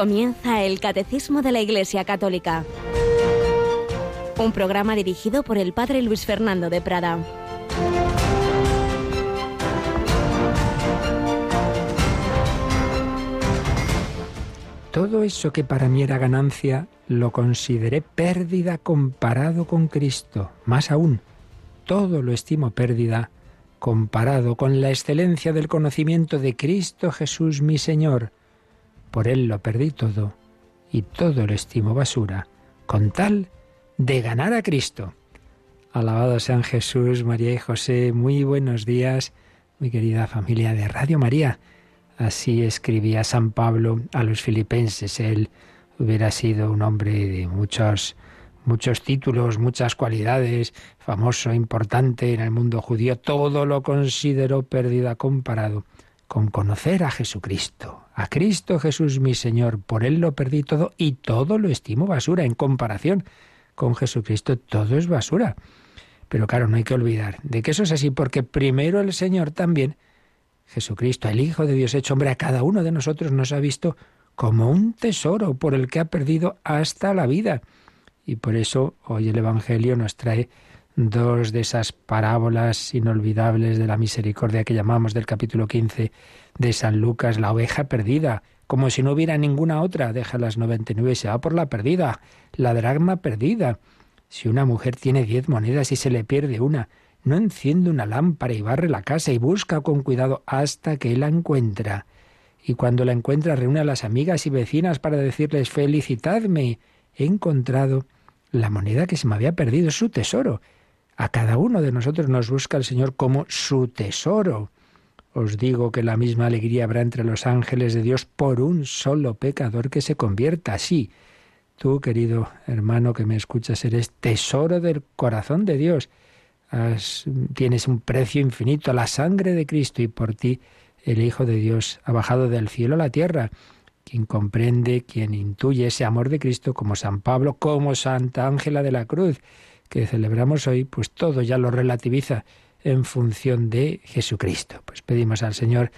Comienza el Catecismo de la Iglesia Católica. Un programa dirigido por el Padre Luis Fernando de Prada. Todo eso que para mí era ganancia lo consideré pérdida comparado con Cristo. Más aún, todo lo estimo pérdida comparado con la excelencia del conocimiento de Cristo Jesús mi Señor. Por Él lo perdí todo y todo lo estimo basura, con tal de ganar a Cristo. Alabado sean Jesús, María y José, muy buenos días, mi querida familia de Radio María. Así escribía San Pablo a los filipenses. Él hubiera sido un hombre de muchos muchos títulos, muchas cualidades, famoso, importante en el mundo judío, todo lo consideró pérdida comparado con conocer a Jesucristo, a Cristo Jesús mi Señor. Por Él lo perdí todo y todo lo estimo basura en comparación con Jesucristo. Todo es basura. Pero claro, no hay que olvidar de que eso es así porque primero el Señor también, Jesucristo, el Hijo de Dios hecho hombre, a cada uno de nosotros nos ha visto como un tesoro por el que ha perdido hasta la vida. Y por eso hoy el Evangelio nos trae dos de esas parábolas inolvidables de la misericordia que llamamos del capítulo 15 de San Lucas, la oveja perdida, como si no hubiera ninguna otra, deja las 99 y se va por la perdida, la dragma perdida. Si una mujer tiene diez monedas y se le pierde una, no enciende una lámpara y barre la casa y busca con cuidado hasta que la encuentra. Y cuando la encuentra reúne a las amigas y vecinas para decirles felicitadme, he encontrado la moneda que se me había perdido, su tesoro. A cada uno de nosotros nos busca el Señor como su tesoro. Os digo que la misma alegría habrá entre los ángeles de Dios por un solo pecador que se convierta. así. tú, querido hermano que me escuchas, eres tesoro del corazón de Dios. tienes un precio infinito, la sangre de Cristo, y por ti el Hijo de Dios ha bajado del cielo a la tierra quien comprende, quien intuye ese amor de Cristo, como San Pablo, como Santa Ángela de la Cruz, que celebramos hoy, pues todo ya lo relativiza en función de Jesucristo. Pues pedimos al Señor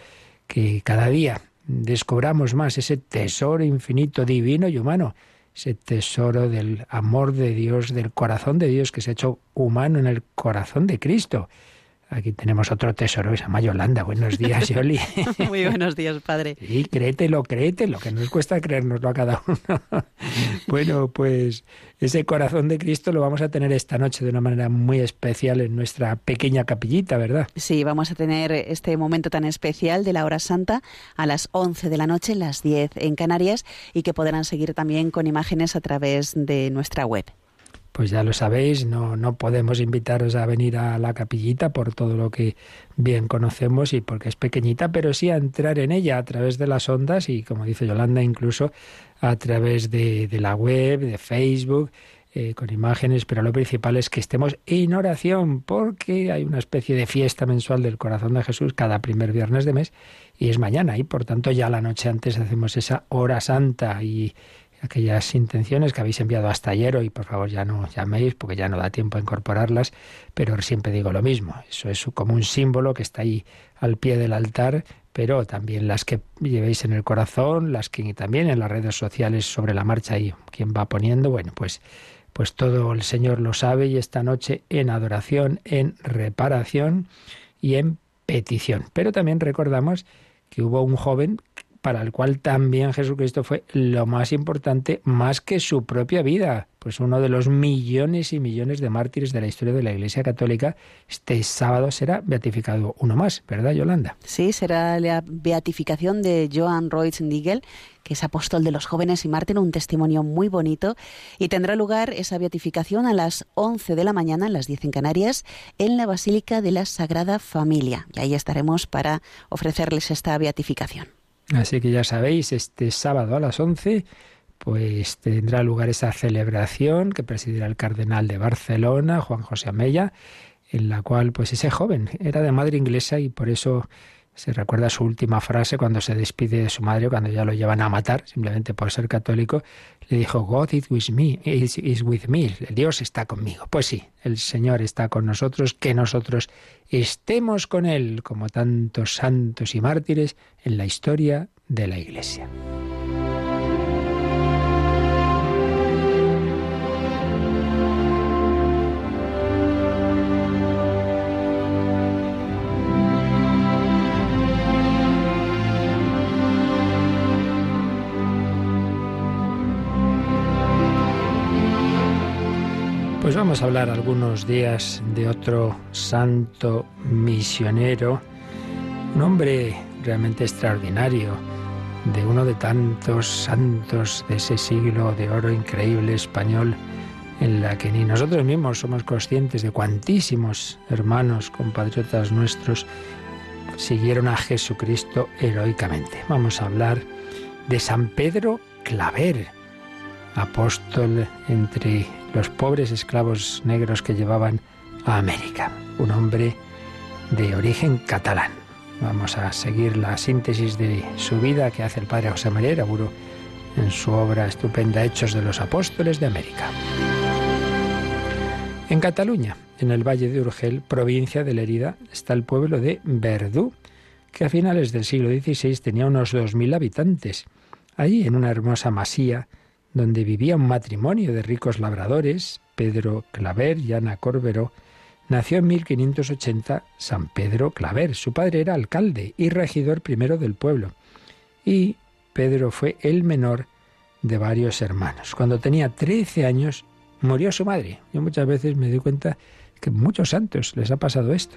que cada día descubramos más ese tesoro infinito, divino y humano, ese tesoro del amor de Dios, del corazón de Dios que se ha hecho humano en el corazón de Cristo. Aquí tenemos otro tesoro que se llama Yolanda. Buenos días, Yoli. Muy buenos días, padre. Sí, créetelo, créetelo, que nos cuesta creérnoslo a cada uno. bueno, pues ese corazón de Cristo lo vamos a tener esta noche de una manera muy especial en nuestra pequeña capillita, ¿verdad? Sí, vamos a tener este momento tan especial de la hora santa a las 11 de la noche, las 10 en Canarias, y que podrán seguir también con imágenes a través de nuestra web pues ya lo sabéis, no, no podemos invitaros a venir a la capillita por todo lo que bien conocemos y porque es pequeñita, pero sí a entrar en ella a través de las ondas y, como dice Yolanda, incluso a través de, la web, de Facebook, eh, con imágenes, pero lo principal es que estemos en oración, porque hay una especie de fiesta mensual del corazón de Jesús cada primer viernes de mes y es mañana y por tanto ya la noche antes hacemos esa hora santa y aquellas intenciones que habéis enviado hasta ayer y por favor ya no llaméis porque ya no da tiempo a incorporarlas, pero siempre digo lo mismo, eso es como un símbolo que está ahí al pie del altar, pero también las que llevéis en el corazón, las que también en las redes sociales sobre la marcha y quien va poniendo, bueno, pues pues todo el Señor lo sabe y esta noche en adoración, en reparación y en petición. Pero también recordamos que hubo un joven para el cual también Jesucristo fue lo más importante, más que su propia vida. Pues uno de los millones y millones de mártires de la historia de la Iglesia Católica, este sábado será beatificado uno más, ¿verdad, Yolanda? Sí, será la beatificación de Joan Nigel, que es apóstol de los jóvenes y mártir, un testimonio muy bonito. Y tendrá lugar esa beatificación a las 11 de la mañana, a las 10 en Canarias, en la Basílica de la Sagrada Familia. Y ahí estaremos para ofrecerles esta beatificación. Así que ya sabéis, este sábado a las 11 pues tendrá lugar esa celebración que presidirá el cardenal de Barcelona, Juan José Amella, en la cual pues ese joven era de madre inglesa y por eso se recuerda su última frase cuando se despide de su madre, cuando ya lo llevan a matar, simplemente por ser católico, le dijo, God is with me, is, with me, Dios está conmigo. Pues sí, el Señor está con nosotros, que nosotros estemos con Él, como tantos santos y mártires en la historia de la Iglesia. Pues vamos a hablar algunos días de otro santo misionero, un hombre realmente extraordinario, de uno de tantos santos de ese siglo de oro increíble español, en la que ni nosotros mismos somos conscientes de cuantísimos hermanos, compatriotas nuestros, siguieron a Jesucristo heroicamente. Vamos a hablar de San Pedro Claver, apóstol entre los pobres esclavos negros que llevaban a América. Un hombre de origen catalán. Vamos a seguir la síntesis de su vida que hace el padre José María Iraburo en su obra estupenda Hechos de los Apóstoles de América. En Cataluña, en el Valle de Urgel, provincia de Lerida, está el pueblo de Verdú, que a finales del siglo XVI tenía unos 2.000 habitantes. Allí, en una hermosa masía, donde vivía un matrimonio de ricos labradores, Pedro Claver y Ana Corberó, nació en 1580 San Pedro Claver. Su padre era alcalde y regidor primero del pueblo. Y Pedro fue el menor de varios hermanos. Cuando tenía 13 años murió su madre. Yo muchas veces me doy cuenta que muchos santos les ha pasado esto,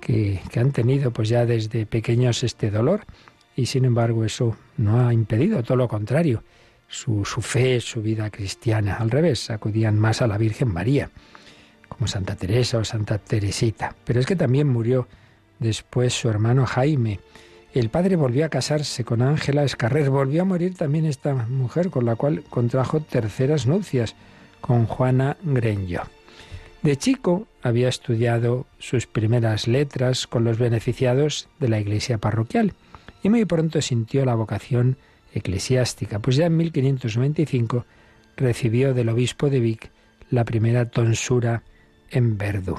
que, que han tenido pues ya desde pequeños este dolor y sin embargo eso no ha impedido, todo lo contrario, su, fe, su vida cristiana. Al revés, acudían más a la Virgen María, como Santa Teresa o Santa Teresita. Pero es que también murió después su hermano Jaime. El padre volvió a casarse con Ángela Escarrer. Volvió a morir también esta mujer, con la cual contrajo terceras nupcias, con Juana Grenjo. De chico había estudiado sus primeras letras con los beneficiados de la iglesia parroquial y muy pronto sintió la vocación eclesiástica, pues ya en 1595 recibió del obispo de Vic la primera tonsura en Verdú.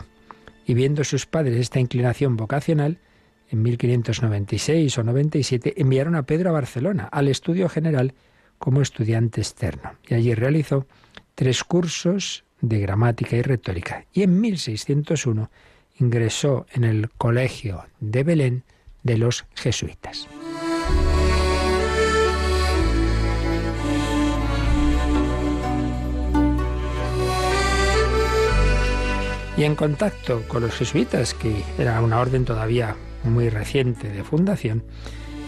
Y viendo sus padres esta inclinación vocacional, en 1596 o 97 enviaron a Pedro a Barcelona al estudio general como estudiante externo. Y allí realizó tres cursos de gramática y retórica. Y en 1601 ingresó en el Colegio de Belén de los jesuitas. Y en contacto con los jesuitas, que era una orden todavía muy reciente de fundación,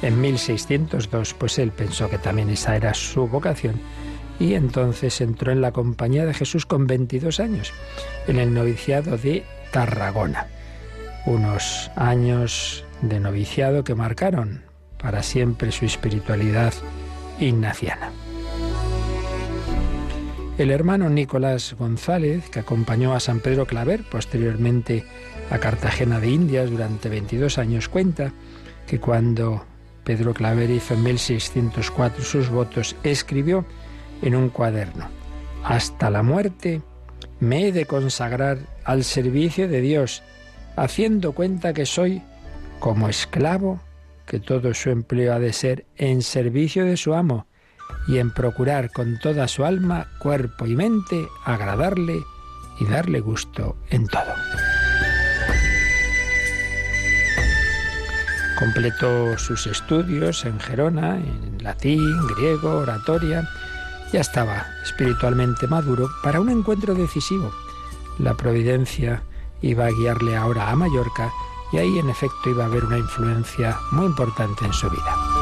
en 1602 pues él pensó que también esa era su vocación y entonces entró en la compañía de Jesús con 22 años, en el noviciado de Tarragona. Unos años de noviciado que marcaron para siempre su espiritualidad ignaciana. El hermano Nicolás González, que acompañó a San Pedro Claver posteriormente a Cartagena de Indias durante 22 años, cuenta que cuando Pedro Claver hizo en 1604 sus votos, escribió en un cuaderno, Hasta la muerte me he de consagrar al servicio de Dios, haciendo cuenta que soy como esclavo, que todo su empleo ha de ser en servicio de su amo, y en procurar con toda su alma, cuerpo y mente agradarle y darle gusto en todo. Completó sus estudios en Gerona, en latín, griego, oratoria. Ya estaba espiritualmente maduro para un encuentro decisivo. La providencia iba a guiarle ahora a Mallorca y ahí en efecto iba a haber una influencia muy importante en su vida.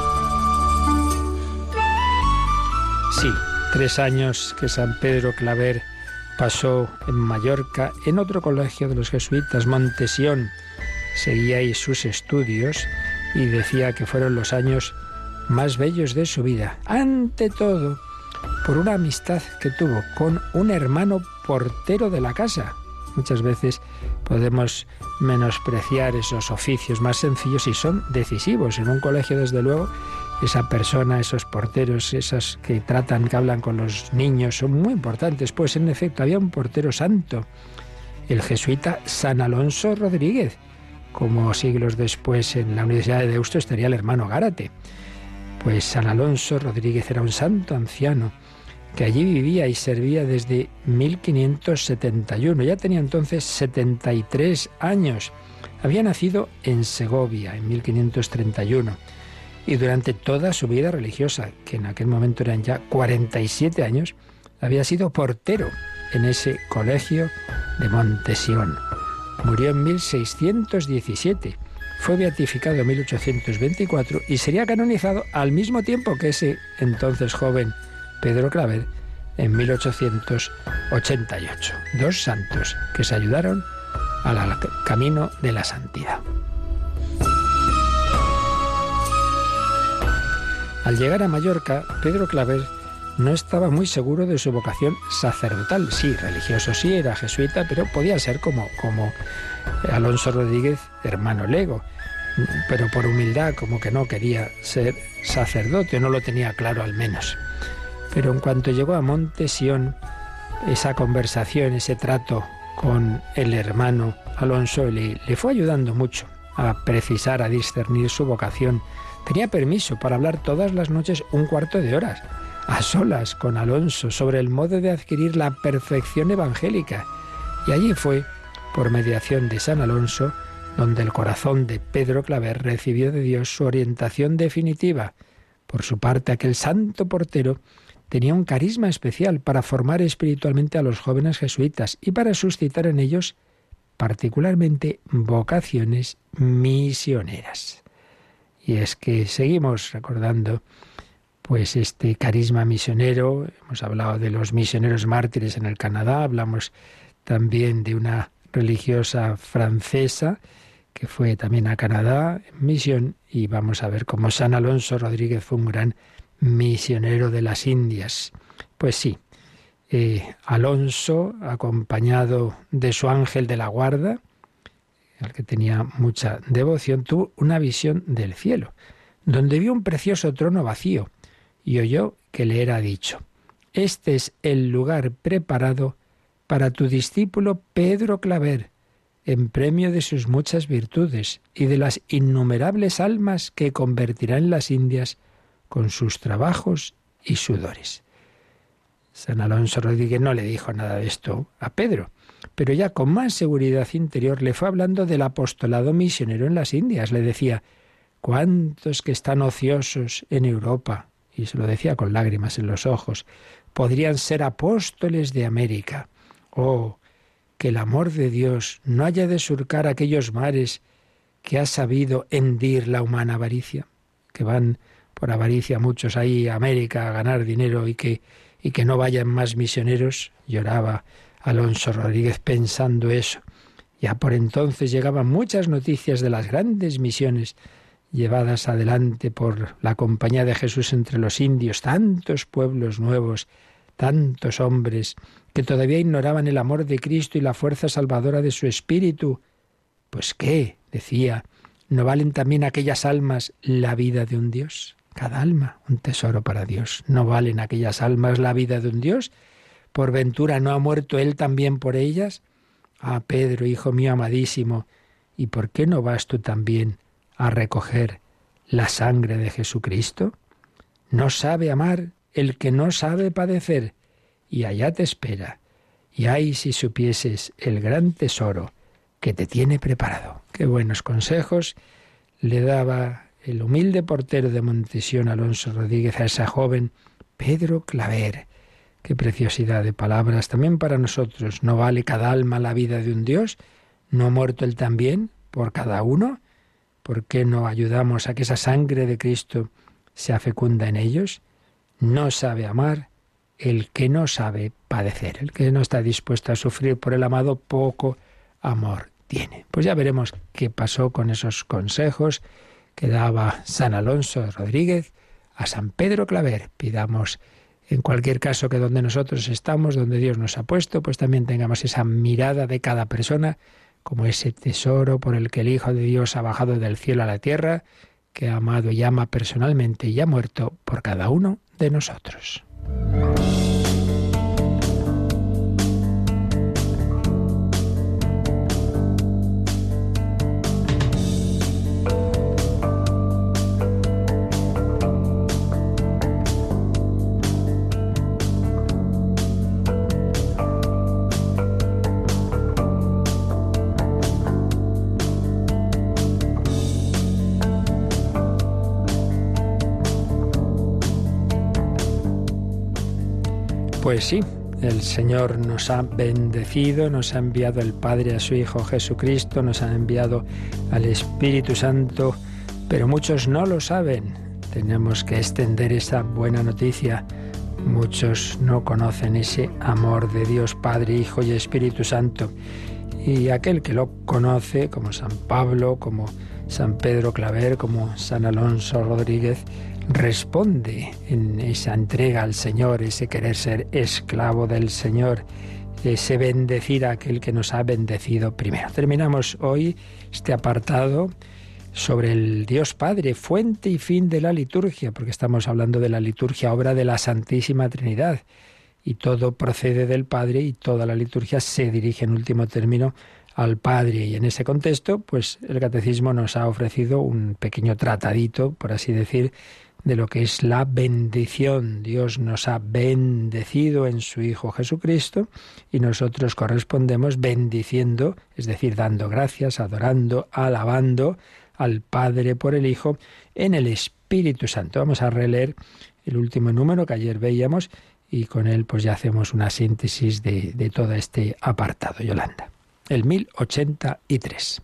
Sí, tres años que San Pedro Claver pasó en Mallorca, en otro colegio de los jesuitas, Montesión. Seguía ahí sus estudios y decía que fueron los años más bellos de su vida. Ante todo, por una amistad que tuvo con un hermano portero de la casa. Muchas veces podemos menospreciar esos oficios más sencillos y son decisivos. En un colegio, desde luego, esa persona, esos porteros, esas que tratan, que hablan con los niños, son muy importantes. Pues en efecto había un portero santo, el jesuita San Alonso Rodríguez. Como siglos después en la Universidad de Deusto estaría el hermano Gárate. Pues San Alonso Rodríguez era un santo anciano que allí vivía y servía desde 1571. Ya tenía entonces 73 años. Había nacido en Segovia en 1531 y durante toda su vida religiosa, que en aquel momento eran ya 47 años, había sido portero en ese colegio de Montesión. Murió en 1617, fue beatificado en 1824 y sería canonizado al mismo tiempo que ese entonces joven Pedro Claver en 1888. Dos santos que se ayudaron al camino de la santidad. Al llegar a Mallorca, Pedro Claver no estaba muy seguro de su vocación sacerdotal. Sí, religioso sí, era jesuita, pero podía ser como, como Alonso Rodríguez, hermano Lego. Pero por humildad, como que no quería ser sacerdote, no lo tenía claro al menos. Pero en cuanto llegó a Montesión, esa conversación, ese trato con el hermano Alonso le, le fue ayudando mucho a precisar, a discernir su vocación. Tenía permiso para hablar todas las noches un cuarto de horas, a solas con Alonso, sobre el modo de adquirir la perfección evangélica. Y allí fue, por mediación de San Alonso, donde el corazón de Pedro Claver recibió de Dios su orientación definitiva. Por su parte, aquel santo portero tenía un carisma especial para formar espiritualmente a los jóvenes jesuitas y para suscitar en ellos particularmente vocaciones misioneras. Y es que seguimos recordando pues este carisma misionero, hemos hablado de los misioneros mártires en el Canadá, hablamos también de una religiosa francesa que fue también a Canadá en misión y vamos a ver cómo San Alonso Rodríguez fue un gran misionero de las Indias. Pues sí, eh, Alonso, acompañado de su ángel de la guarda, al que tenía mucha devoción, tuvo una visión del cielo, donde vio un precioso trono vacío y oyó que le era dicho, Este es el lugar preparado para tu discípulo Pedro Claver, en premio de sus muchas virtudes y de las innumerables almas que convertirá en las Indias con sus trabajos y sudores. San Alonso Rodríguez no le dijo nada de esto a Pedro, pero ya con más seguridad interior le fue hablando del apostolado misionero en las Indias. Le decía, ¿cuántos que están ociosos en Europa? Y se lo decía con lágrimas en los ojos, podrían ser apóstoles de América. Oh, que el amor de Dios no haya de surcar aquellos mares que ha sabido hendir la humana avaricia, que van por avaricia muchos ahí a América a ganar dinero y que, y que no vayan más misioneros, lloraba Alonso Rodríguez pensando eso. Ya por entonces llegaban muchas noticias de las grandes misiones llevadas adelante por la compañía de Jesús entre los indios, tantos pueblos nuevos, tantos hombres que todavía ignoraban el amor de Cristo y la fuerza salvadora de su espíritu. Pues qué, decía, ¿no valen también aquellas almas la vida de un Dios? Cada alma, un tesoro para Dios. ¿No valen aquellas almas la vida de un Dios? ¿Por ventura no ha muerto Él también por ellas? Ah, Pedro, hijo mío amadísimo, ¿y por qué no vas tú también a recoger la sangre de Jesucristo? No sabe amar el que no sabe padecer, y allá te espera. Y ay si supieses el gran tesoro que te tiene preparado. Qué buenos consejos le daba el humilde portero de Montesión, Alonso Rodríguez, a esa joven Pedro Claver. Qué preciosidad de palabras también para nosotros. ¿No vale cada alma la vida de un Dios? ¿No ha muerto Él también por cada uno? ¿Por qué no ayudamos a que esa sangre de Cristo sea fecunda en ellos? No sabe amar el que no sabe padecer, el que no está dispuesto a sufrir por el amado, poco amor tiene. Pues ya veremos qué pasó con esos consejos que daba San Alonso Rodríguez a San Pedro Claver. Pidamos en cualquier caso que donde nosotros estamos, donde Dios nos ha puesto, pues también tengamos esa mirada de cada persona como ese tesoro por el que el Hijo de Dios ha bajado del cielo a la tierra, que ha amado y ama personalmente y ha muerto por cada uno de nosotros. Sí, El Señor nos ha bendecido, nos ha enviado el Padre a su Hijo Jesucristo, nos ha enviado al Espíritu Santo, pero muchos no lo saben. Tenemos que extender esa buena noticia. Muchos no conocen ese amor de Dios Padre, Hijo y Espíritu Santo. Y aquel que lo conoce, como San Pablo, como San Pedro Claver, como San Alonso Rodríguez, responde en esa entrega al Señor, ese querer ser esclavo del Señor, ese bendecir a aquel que nos ha bendecido primero. Terminamos hoy este apartado sobre el Dios Padre, fuente y fin de la liturgia, porque estamos hablando de la liturgia, obra de la Santísima Trinidad, y todo procede del Padre y toda la liturgia se dirige en último término al Padre. Y en ese contexto, pues el Catecismo nos ha ofrecido un pequeño tratadito, por así decir, de lo que es la bendición. Dios nos ha bendecido en su Hijo Jesucristo y nosotros correspondemos bendiciendo, es decir, dando gracias, adorando, alabando al Padre por el Hijo en el Espíritu Santo. Vamos a releer el último número que ayer veíamos y con él pues ya hacemos una síntesis de, de todo este apartado, Yolanda. El 1083.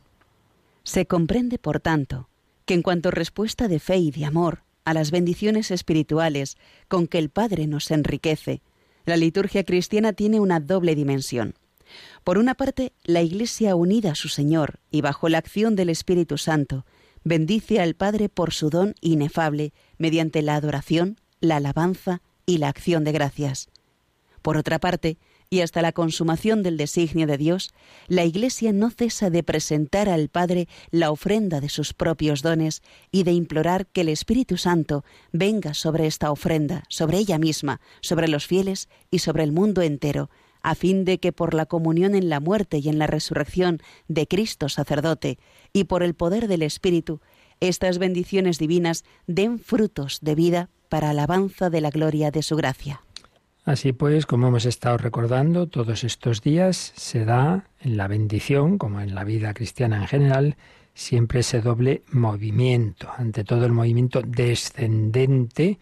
Se comprende, por tanto, que en cuanto respuesta de fe y de amor, a las bendiciones espirituales con que el Padre nos enriquece, la liturgia cristiana tiene una doble dimensión. Por una parte, la Iglesia unida a su Señor y bajo la acción del Espíritu Santo, bendice al Padre por su don inefable mediante la adoración, la alabanza y la acción de gracias. Por otra parte, y hasta la consumación del designio de Dios, la Iglesia no cesa de presentar al Padre la ofrenda de sus propios dones y de implorar que el Espíritu Santo venga sobre esta ofrenda, sobre ella misma, sobre los fieles y sobre el mundo entero, a fin de que por la comunión en la muerte y en la resurrección de Cristo sacerdote y por el poder del Espíritu, estas bendiciones divinas den frutos de vida para alabanza de la gloria de su gracia. Así pues, como hemos estado recordando todos estos días, se da en la bendición, como en la vida cristiana en general, siempre ese doble movimiento. Ante todo el movimiento descendente,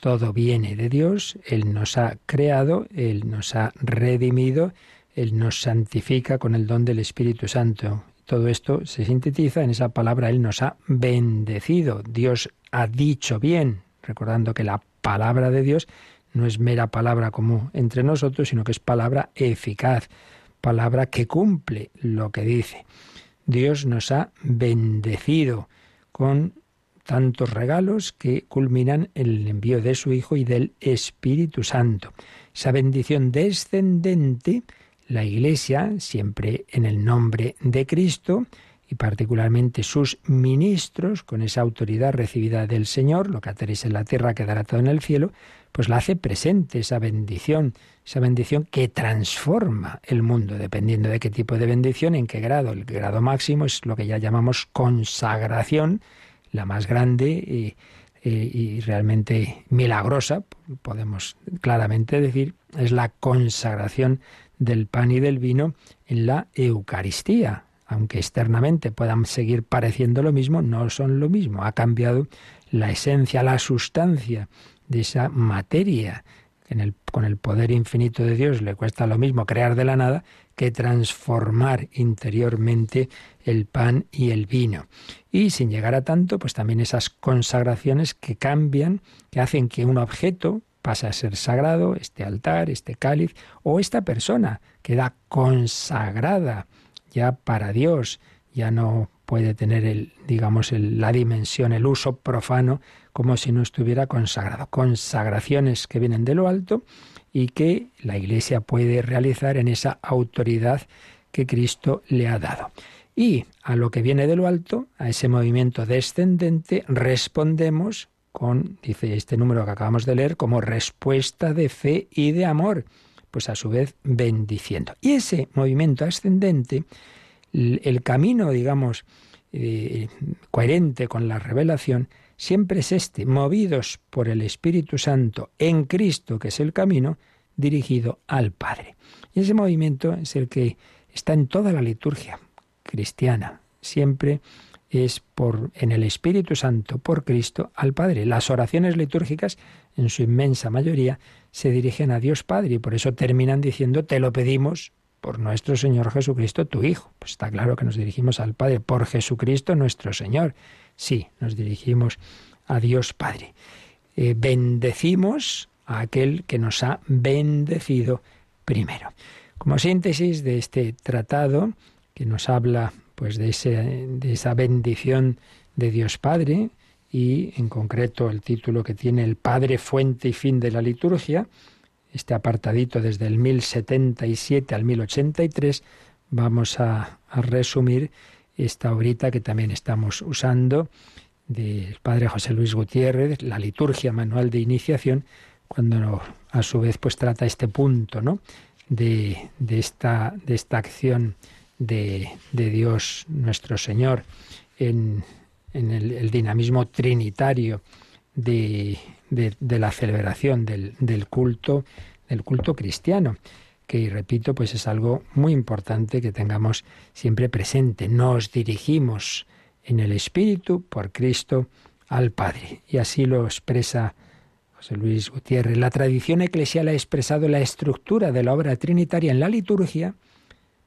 todo viene de Dios, Él nos ha creado, Él nos ha redimido, Él nos santifica con el don del Espíritu Santo. Todo esto se sintetiza en esa palabra, Él nos ha bendecido, Dios ha dicho bien, recordando que la palabra de Dios no es mera palabra como entre nosotros, sino que es palabra eficaz, palabra que cumple lo que dice. Dios nos ha bendecido con tantos regalos que culminan en el envío de su Hijo y del Espíritu Santo. Esa bendición descendente, la Iglesia, siempre en el nombre de Cristo, y particularmente sus ministros, con esa autoridad recibida del Señor, lo que ateréis en la tierra quedará todo en el cielo, pues la hace presente esa bendición, esa bendición que transforma el mundo, dependiendo de qué tipo de bendición, en qué grado. El grado máximo es lo que ya llamamos consagración, la más grande y realmente milagrosa, podemos claramente decir, es la consagración del pan y del vino en la Eucaristía. Aunque externamente puedan seguir pareciendo lo mismo, no son lo mismo. Ha cambiado la esencia, la sustancia de esa materia. En con el poder infinito de Dios le cuesta lo mismo crear de la nada que transformar interiormente el pan y el vino. Y sin llegar a tanto, pues también esas consagraciones que cambian, que hacen que un objeto pase a ser sagrado, este altar, este cáliz, o esta persona queda consagrada ya para Dios, ya no puede tener el, digamos, la dimensión, el uso profano, como si no estuviera consagrado. Consagraciones que vienen de lo alto y que la Iglesia puede realizar en esa autoridad que Cristo le ha dado. Y a lo que viene de lo alto, a ese movimiento descendente, respondemos con, dice este número que acabamos de leer, como respuesta de fe y de amor, pues a su vez bendiciendo. Y ese movimiento ascendente el camino, digamos, eh, coherente con la revelación, siempre es este, movidos por el Espíritu Santo en Cristo, que es el camino, dirigido al Padre. Y ese movimiento es el que está en toda la liturgia cristiana. Siempre es por en el Espíritu Santo, por Cristo, al Padre. Las oraciones litúrgicas, en su inmensa mayoría, se dirigen a Dios Padre y por eso terminan diciendo, te lo pedimos por nuestro Señor Jesucristo, tu Hijo. Pues está claro que nos dirigimos al Padre por Jesucristo nuestro Señor. Sí, nos dirigimos a Dios Padre. Eh, bendecimos a aquel que nos ha bendecido primero. Como síntesis de este tratado que nos habla pues de, ese, de esa bendición de Dios Padre y en concreto el título que tiene el Padre, fuente y fin de la liturgia, este apartadito desde el 1077 al 1083, vamos a, resumir esta obrita que también estamos usando del padre José Luis Gutiérrez, la liturgia manual de iniciación, cuando a su vez pues trata este punto, ¿no? De, de, esta, de esta acción de, de, Dios nuestro Señor en, en el, dinamismo trinitario de, de la celebración del, del, culto, del culto cristiano que repito, pues es algo muy importante que tengamos siempre presente. Nos dirigimos en el Espíritu por Cristo al Padre. Y así lo expresa José Luis Gutiérrez. La tradición eclesial ha expresado la estructura de la obra trinitaria en la liturgia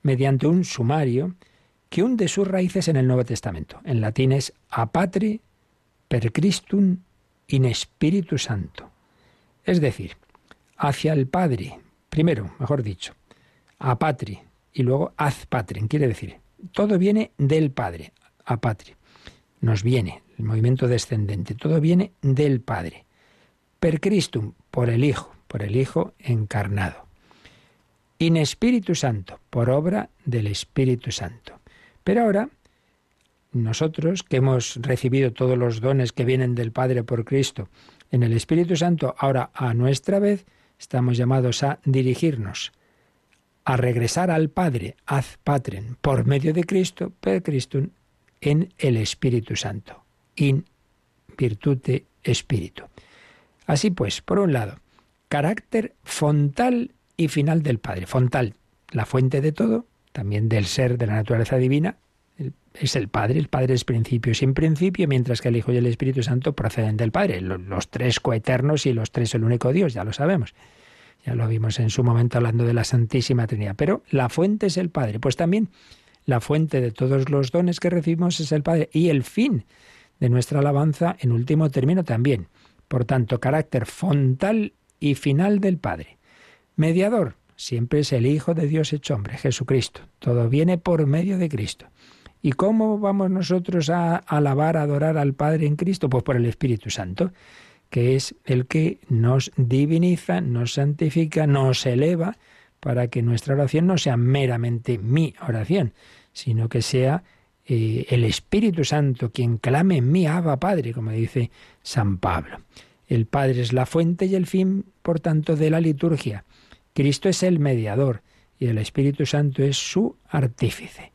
mediante un sumario que hunde sus raíces en el Nuevo Testamento. En latín es a per Christum in Spiritu Santo. Es decir, hacia el Padre, primero, mejor dicho, a y luego az patrem, quiere decir, todo viene del Padre, a. Nos viene el movimiento descendente, todo viene del Padre per Christum, por el Hijo, por el Hijo encarnado. In Espíritu Santo, por obra del Espíritu Santo. Pero ahora, nosotros que hemos recibido todos los dones que vienen del Padre por Cristo en el Espíritu Santo, ahora a nuestra vez estamos llamados a dirigirnos, a regresar al Padre, ad patrem, por medio de Cristo, per Christum, en el Espíritu Santo, in virtute Espíritu. Así pues, por un lado, carácter fontal y final del Padre. Fontal, la fuente de todo, también del ser de la naturaleza divina, es el Padre, el Padre es principio sin principio, mientras que el Hijo y el Espíritu Santo proceden del Padre, los tres coeternos y los tres el único Dios, ya lo sabemos. Ya lo vimos en su momento hablando de la Santísima Trinidad. Pero la fuente es el Padre. Pues también la fuente de todos los dones que recibimos es el Padre. Y el fin de nuestra alabanza, en último término, también. Por tanto, carácter fontal y final del Padre. Mediador, siempre es el Hijo de Dios hecho hombre, Jesucristo. Todo viene por medio de Cristo. ¿Y cómo vamos nosotros a alabar, a adorar al Padre en Cristo? Pues por el Espíritu Santo, que es el que nos diviniza, nos santifica, nos eleva, para que nuestra oración no sea meramente mi oración, sino que sea eh, el Espíritu Santo quien clame en mí, Abba Padre, como dice San Pablo. El Padre es la fuente y el fin, por tanto, de la liturgia. Cristo es el mediador y el Espíritu Santo es su artífice.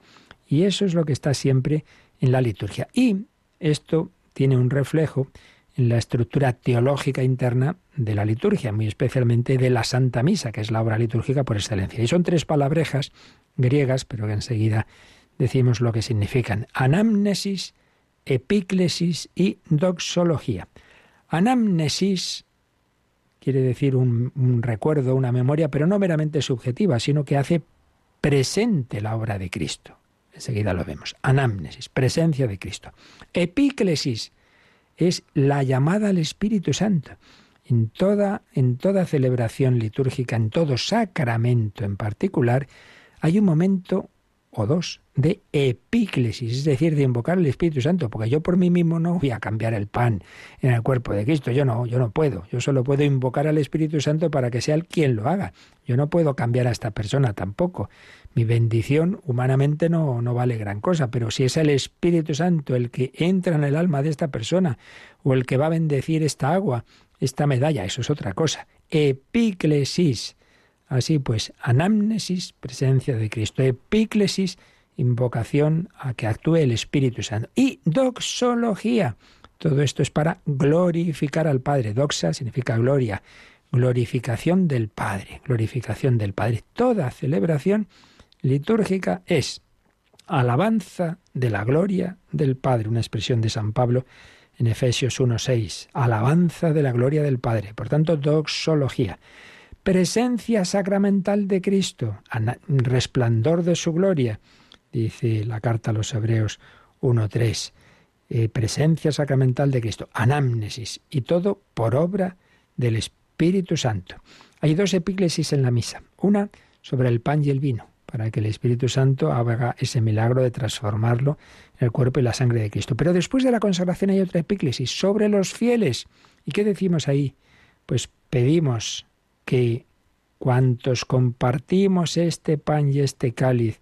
Y eso es lo que está siempre en la liturgia. Y esto tiene un reflejo en la estructura teológica interna de la liturgia, muy especialmente de la Santa Misa, que es la obra litúrgica por excelencia. Y son tres palabrejas griegas, pero que enseguida decimos lo que significan. Anamnesis, epíclesis y doxología. Anamnesis quiere decir un, recuerdo, una memoria, pero no meramente subjetiva, sino que hace presente la obra de Cristo. Enseguida lo vemos. Anamnesis, presencia de Cristo. Epíclesis es la llamada al Espíritu Santo. En toda, en toda celebración litúrgica, en todo sacramento en particular, hay un momento o dos de epíclesis, es decir, de invocar el Espíritu Santo, porque yo por mí mismo no voy a cambiar el pan en el cuerpo de Cristo, yo no, yo no puedo, yo solo puedo invocar al Espíritu Santo para que sea él quien lo haga. Yo no puedo cambiar a esta persona tampoco. Mi bendición humanamente no, no vale gran cosa, pero si es el Espíritu Santo el que entra en el alma de esta persona o el que va a bendecir esta agua, esta medalla, eso es otra cosa. Epíclesis Así pues, anamnesis, presencia de Cristo, epíclesis, invocación a que actúe el Espíritu Santo. Y doxología. Todo esto es para glorificar al Padre. Doxa significa gloria, glorificación del Padre, glorificación del Padre. Toda celebración litúrgica es alabanza de la gloria del Padre, una expresión de San Pablo en Efesios 1.6, alabanza de la gloria del Padre. Por tanto, doxología. Presencia sacramental de Cristo, resplandor de su gloria, dice la carta a los Hebreos 1.3. Eh, presencia sacramental de Cristo, anamnesis, y todo por obra del Espíritu Santo. Hay dos epíclesis en la misa, una sobre el pan y el vino, para que el Espíritu Santo haga ese milagro de transformarlo en el cuerpo y la sangre de Cristo. Pero después de la consagración hay otra epíclesis sobre los fieles. ¿Y qué decimos ahí? Pues pedimos que cuantos compartimos este pan y este cáliz,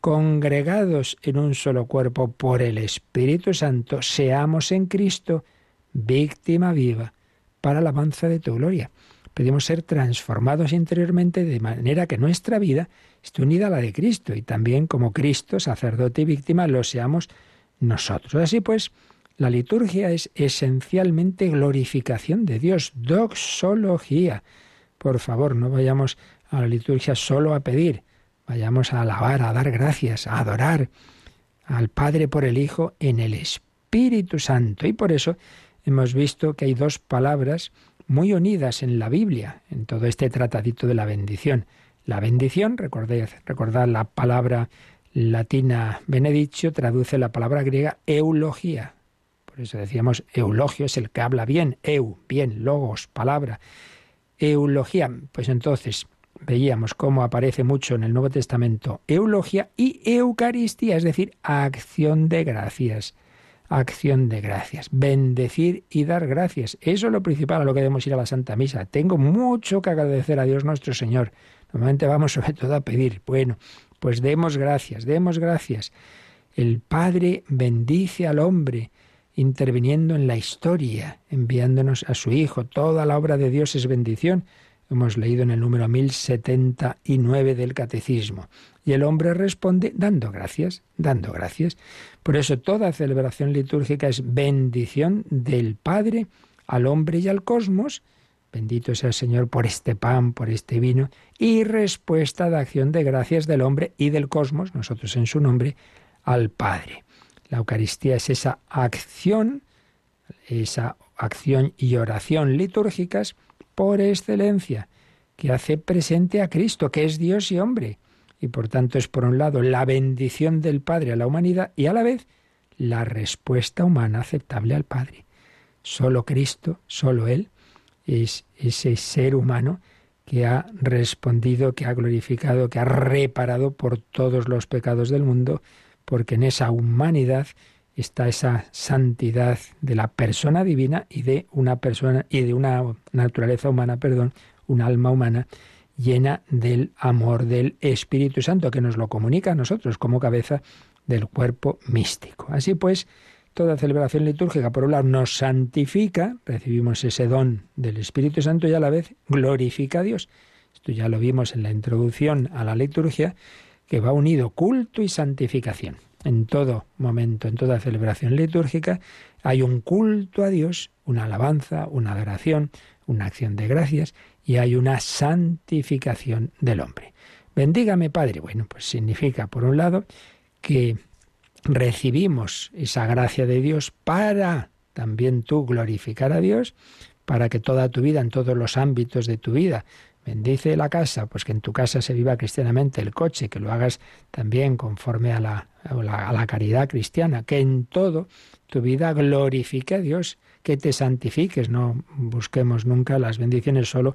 congregados en un solo cuerpo por el Espíritu Santo, seamos en Cristo víctima viva para la alabanza de tu gloria. Pedimos ser transformados interiormente de manera que nuestra vida esté unida a la de Cristo y también como Cristo, sacerdote y víctima, lo seamos nosotros. Así pues, la liturgia es esencialmente glorificación de Dios, doxología. Por favor, no vayamos a la liturgia solo a pedir, vayamos a alabar, a dar gracias, a adorar al Padre por el Hijo en el Espíritu Santo. Y por eso hemos visto que hay dos palabras muy unidas en la Biblia, en todo este tratadito de la bendición. La bendición, recordad, recordad la palabra latina benedicio, traduce la palabra griega eulogía. Por eso decíamos eulogio es el que habla bien, eu, bien, logos, palabra. Eulogía, pues entonces veíamos cómo aparece mucho en el Nuevo Testamento eulogía y eucaristía, es decir, acción de gracias acción de gracias. Bendecir y dar gracias. Eso es lo principal a lo que debemos ir a la Santa Misa. Tengo mucho que agradecer a Dios nuestro Señor. Normalmente vamos sobre todo a pedir. Bueno, pues demos gracias, demos gracias. El Padre bendice al hombre interviniendo en la historia, enviándonos a su Hijo. Toda la obra de Dios es bendición. Hemos leído en el número 1079 del Catecismo. Y el hombre responde dando gracias, dando gracias. Por eso toda celebración litúrgica es bendición del Padre al hombre y al cosmos. Bendito sea el Señor por este pan, por este vino, y respuesta de acción de gracias del hombre y del cosmos, nosotros en su nombre, al Padre. La Eucaristía es esa acción, esa acción y oración litúrgicas por excelencia, que hace presente a Cristo, que es Dios y hombre y por tanto es por un lado la bendición del Padre a la humanidad y a la vez la respuesta humana aceptable al Padre. Solo Cristo, solo Él, es ese ser humano que ha respondido, que ha glorificado, que ha reparado por todos los pecados del mundo, porque en esa humanidad está esa santidad de la persona divina y de una persona y de una naturaleza humana, perdón, un alma humana llena del amor del Espíritu Santo, que nos lo comunica a nosotros como cabeza del cuerpo místico. Así pues, toda celebración litúrgica, por un lado, nos santifica, recibimos ese don del Espíritu Santo y a la vez glorifica a Dios. Esto ya lo vimos en la introducción a la liturgia, que va unido culto y santificación. En todo momento, en toda celebración litúrgica, hay un culto a Dios, una alabanza, una adoración, una acción de gracias y hay una santificación del hombre. Bendígame, Padre. Bueno, pues significa, por un lado, que recibimos esa gracia de Dios para también tú glorificar a Dios, para que toda tu vida, en todos los ámbitos de tu vida, bendice la casa, pues que en tu casa se viva cristianamente, el coche, que lo hagas también conforme a la, a la, caridad cristiana, que en todo tu vida glorifique a Dios que te santifiques, no busquemos nunca las bendiciones solo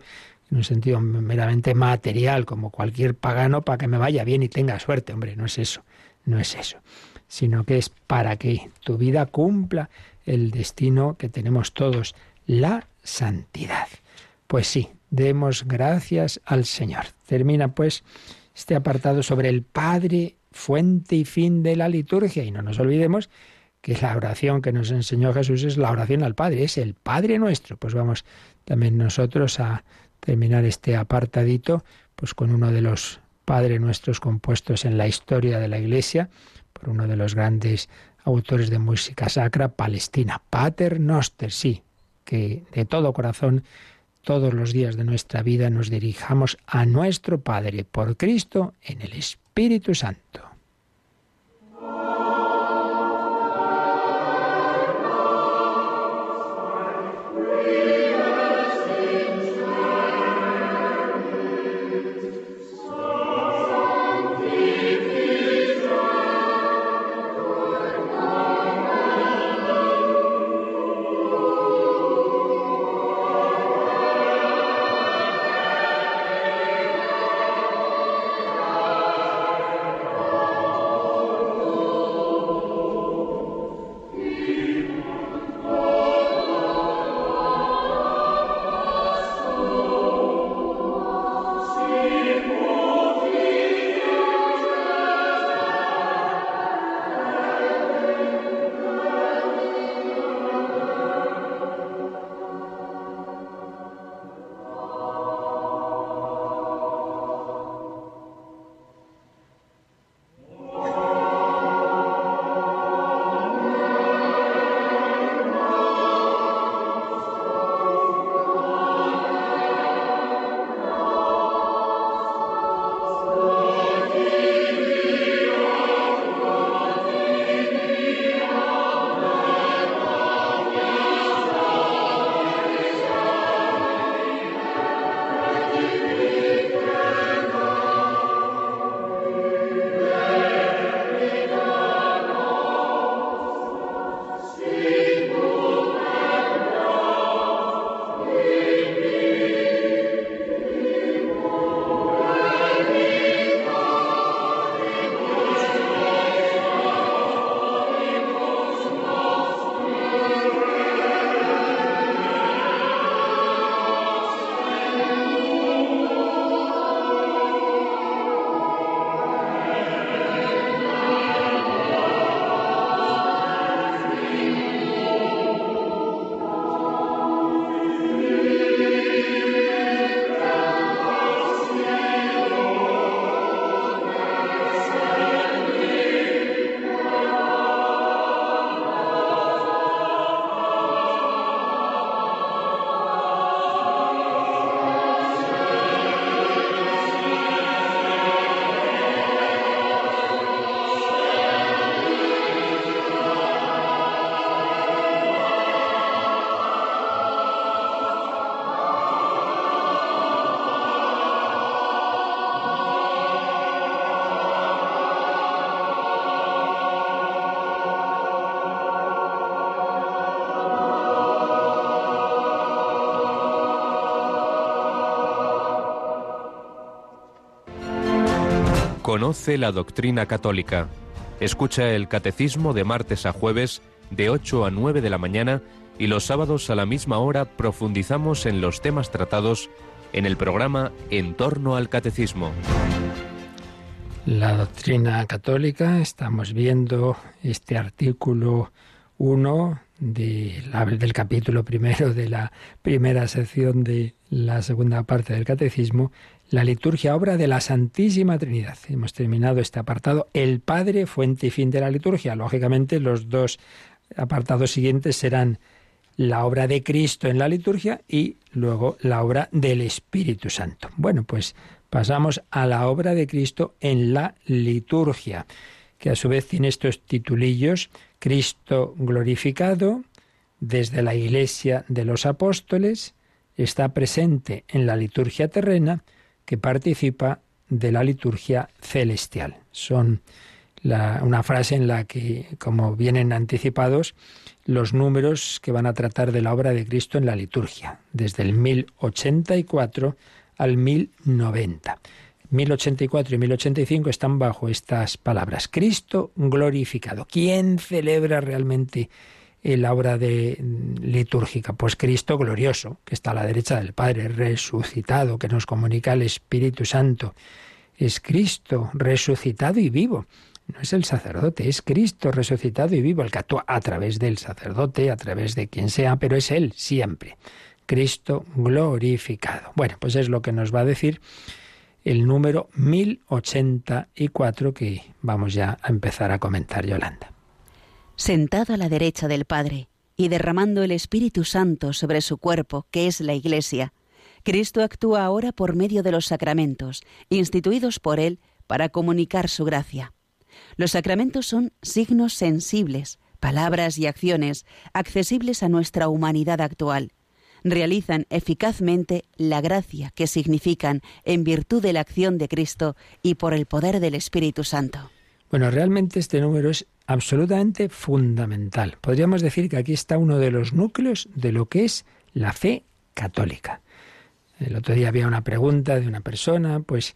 en un sentido meramente material, como cualquier pagano, para que me vaya bien y tenga suerte. Hombre, no es eso, no es eso, sino que es para que tu vida cumpla el destino que tenemos todos, la santidad. Pues sí, demos gracias al Señor. Termina pues este apartado sobre el Padre, fuente y fin de la liturgia, y no nos olvidemos que la oración que nos enseñó Jesús es la oración al Padre, es el Padre nuestro. Pues vamos también nosotros a terminar este apartadito pues con uno de los Padre nuestros compuestos en la historia de la Iglesia por uno de los grandes autores de música sacra palestina, Pater Noster, sí, que de todo corazón todos los días de nuestra vida nos dirijamos a nuestro Padre por Cristo en el Espíritu Santo. Conoce la doctrina católica. Escucha el catecismo de martes a jueves de 8 a 9 de la mañana y los sábados a la misma hora profundizamos en los temas tratados en el programa En torno al catecismo. La doctrina católica, estamos viendo este artículo 1 del capítulo primero de la primera sección de la segunda parte del catecismo, la liturgia obra de la Santísima Trinidad. Hemos terminado este apartado, el Padre, fuente y fin de la liturgia. Lógicamente los dos apartados siguientes serán la obra de Cristo en la liturgia y luego la obra del Espíritu Santo. Bueno, pues pasamos a la obra de Cristo en la liturgia, que a su vez tiene estos titulillos, Cristo glorificado, desde la Iglesia de los Apóstoles, está presente en la liturgia terrena, que participa de la liturgia celestial. Son una frase en la que, como vienen anticipados, los números que van a tratar de la obra de Cristo en la liturgia, desde el 1084 al 1090. 1084 y 1085 están bajo estas palabras. Cristo glorificado. ¿Quién celebra realmente la obra de litúrgica? Pues Cristo glorioso, que está a la derecha del Padre, resucitado, que nos comunica el Espíritu Santo. Es Cristo resucitado y vivo. No es el sacerdote, es Cristo resucitado y vivo el que actúa a través del sacerdote, a través de quien sea, pero es Él siempre. Cristo glorificado. Bueno, pues es lo que nos va a decir el número 1084 que vamos ya a empezar a comentar, Yolanda. Sentado a la derecha del Padre y derramando el Espíritu Santo sobre su cuerpo, que es la Iglesia, Cristo actúa ahora por medio de los sacramentos, instituidos por Él para comunicar su gracia. Los sacramentos son signos sensibles, palabras y acciones accesibles a nuestra humanidad actual. Realizan eficazmente la gracia que significan en virtud de la acción de Cristo y por el poder del Espíritu Santo. Bueno, realmente este número es absolutamente fundamental. Podríamos decir que aquí está uno de los núcleos de lo que es la fe católica. El otro día había una pregunta de una persona, pues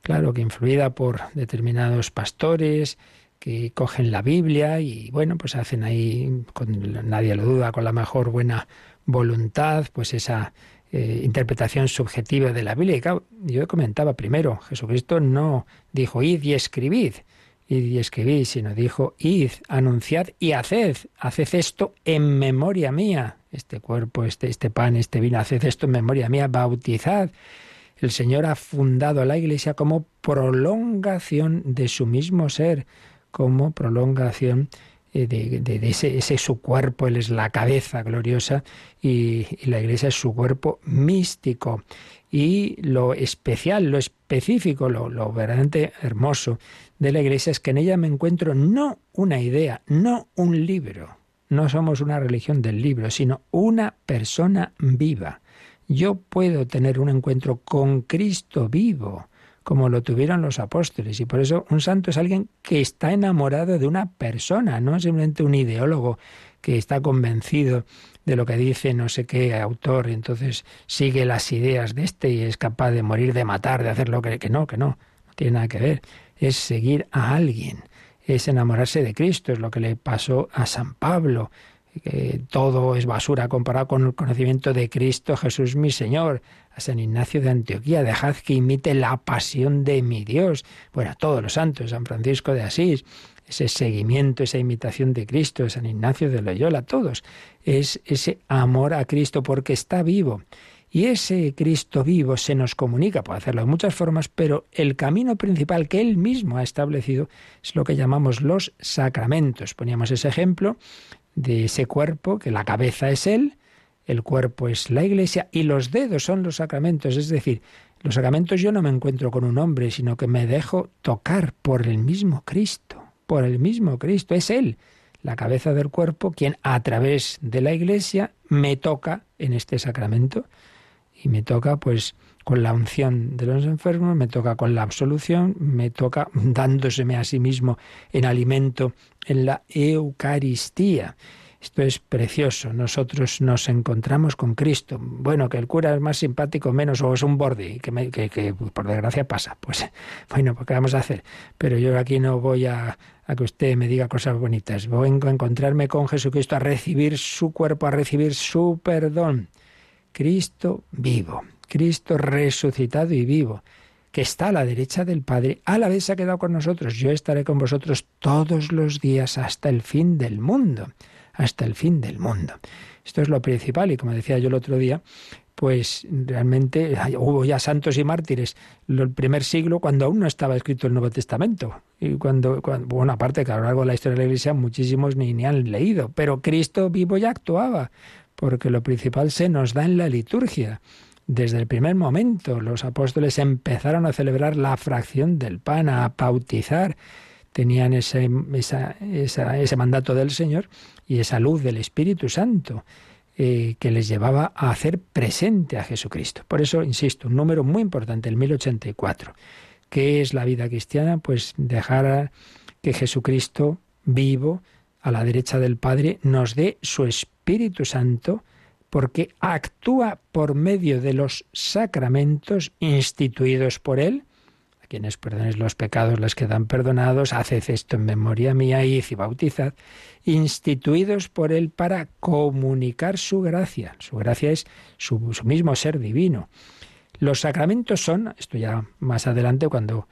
claro que influida por determinados pastores que cogen la Biblia y bueno, pues hacen ahí, con, nadie lo duda, con la mejor buena voluntad, pues esa eh, interpretación subjetiva de la Biblia. Y yo comentaba primero, Jesucristo no dijo id y escribid, id y escribid, sino dijo id, anunciad y haced, haced esto en memoria mía, este cuerpo, este, este pan, este vino, haced esto en memoria mía, bautizad el Señor ha fundado la Iglesia como prolongación de su mismo ser, como prolongación eh, de, ese, su cuerpo, Él es la cabeza gloriosa y, la Iglesia es su cuerpo místico. Y lo especial, lo específico, lo, lo verdaderamente hermoso de la Iglesia es que en ella me encuentro no una idea, no un libro, no somos una religión del libro, sino una persona viva yo puedo tener un encuentro con Cristo vivo, como lo tuvieron los apóstoles. Y por eso un santo es alguien que está enamorado de una persona, no simplemente un ideólogo que está convencido de lo que dice no sé qué autor, y entonces sigue las ideas de este y es capaz de morir, de matar, de hacer lo que, que no, que no, no tiene nada que ver. Es seguir a alguien, es enamorarse de Cristo, es lo que le pasó a San Pablo todo es basura comparado con el conocimiento de Cristo Jesús mi Señor. A San Ignacio de Antioquía, dejad que imite la pasión de mi Dios. Bueno, a todos los santos, San Francisco de Asís, ese seguimiento, esa imitación de Cristo, San Ignacio de Loyola, todos. Es ese amor a Cristo porque está vivo. Y ese Cristo vivo se nos comunica, puede hacerlo de muchas formas, pero el camino principal que Él mismo ha establecido es lo que llamamos los sacramentos. Poníamos ese ejemplo de ese cuerpo, que la cabeza es Él, el cuerpo es la iglesia y los dedos son los sacramentos. Es decir, los sacramentos yo no me encuentro con un hombre, sino que me dejo tocar por el mismo Cristo, por el mismo Cristo. Es Él, la cabeza del cuerpo, quien a través de la iglesia me toca en este sacramento. Y me toca pues con la unción de los enfermos, me toca con la absolución, me toca dándoseme a sí mismo en alimento en la Eucaristía. Esto es precioso. Nosotros nos encontramos con Cristo. Bueno, que el cura es más simpático, menos, o es un borde, que, que, que por desgracia pasa. Pues bueno, pues ¿qué vamos a hacer? Pero yo aquí no voy a, a que usted me diga cosas bonitas. Vengo a encontrarme con Jesucristo, a recibir su cuerpo, a recibir su perdón. Cristo vivo, Cristo resucitado y vivo que está a la derecha del Padre, a la vez se ha quedado con nosotros. Yo estaré con vosotros todos los días hasta el fin del mundo, hasta el fin del mundo. Esto es lo principal y como decía yo el otro día, pues realmente hubo ya santos y mártires el primer siglo cuando aún no estaba escrito el Nuevo Testamento. Y cuando, cuando bueno, aparte que a lo largo de la historia de la Iglesia muchísimos ni, ni han leído, pero Cristo vivo ya actuaba, porque lo principal se nos da en la liturgia. Desde el primer momento los apóstoles empezaron a celebrar la fracción del pan, a bautizar. Tenían ese, ese mandato del Señor y esa luz del Espíritu Santo eh, que les llevaba a hacer presente a Jesucristo. Por eso, insisto, un número muy importante, el 1084. ¿Qué es la vida cristiana? Pues dejar que Jesucristo vivo a la derecha del Padre nos dé su Espíritu Santo porque actúa por medio de los sacramentos instituidos por Él. A quienes perdonéis los pecados les quedan perdonados, haced esto en memoria mía, id y bautizad, instituidos por Él para comunicar su gracia. Su gracia es su, su mismo ser divino. Los sacramentos son, esto ya más adelante cuando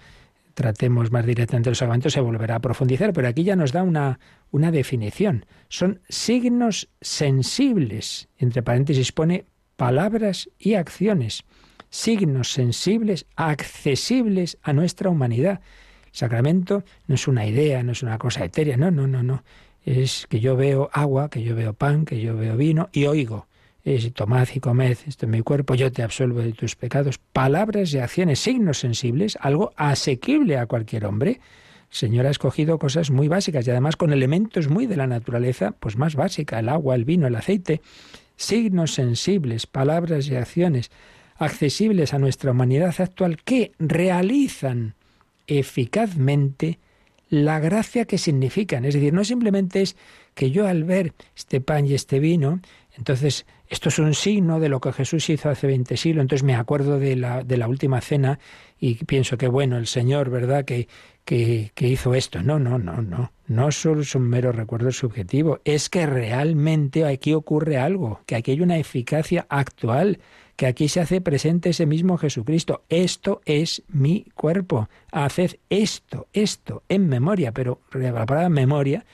tratemos más directamente los sacramentos se volverá a profundizar, pero aquí ya nos da una, una definición. Son signos sensibles, entre paréntesis pone palabras y acciones, signos sensibles accesibles a nuestra humanidad. El sacramento no es una idea, no es una cosa etérea, no, no, no, no. Es que yo veo agua, que yo veo pan, que yo veo vino y oigo es tomad y comed, esto es mi cuerpo, yo te absuelvo de tus pecados. Palabras y acciones, signos sensibles, algo asequible a cualquier hombre. Señor ha escogido cosas muy básicas y además con elementos muy de la naturaleza, pues más básica, el agua, el vino, el aceite. Signos sensibles, palabras y acciones accesibles a nuestra humanidad actual que realizan eficazmente la gracia que significan. Es decir, no simplemente es que yo al ver este pan y este vino, entonces esto es un signo de lo que Jesús hizo hace 20 siglos. Entonces me acuerdo de la, de la última cena y pienso que bueno, el Señor, ¿verdad?, que, que, que, hizo esto. No, no, no, no. No solo es un mero recuerdo subjetivo. Es que realmente aquí ocurre algo, que aquí hay una eficacia actual, que aquí se hace presente ese mismo Jesucristo. Esto es mi cuerpo. Haced esto, esto, en memoria. Pero la palabra memoria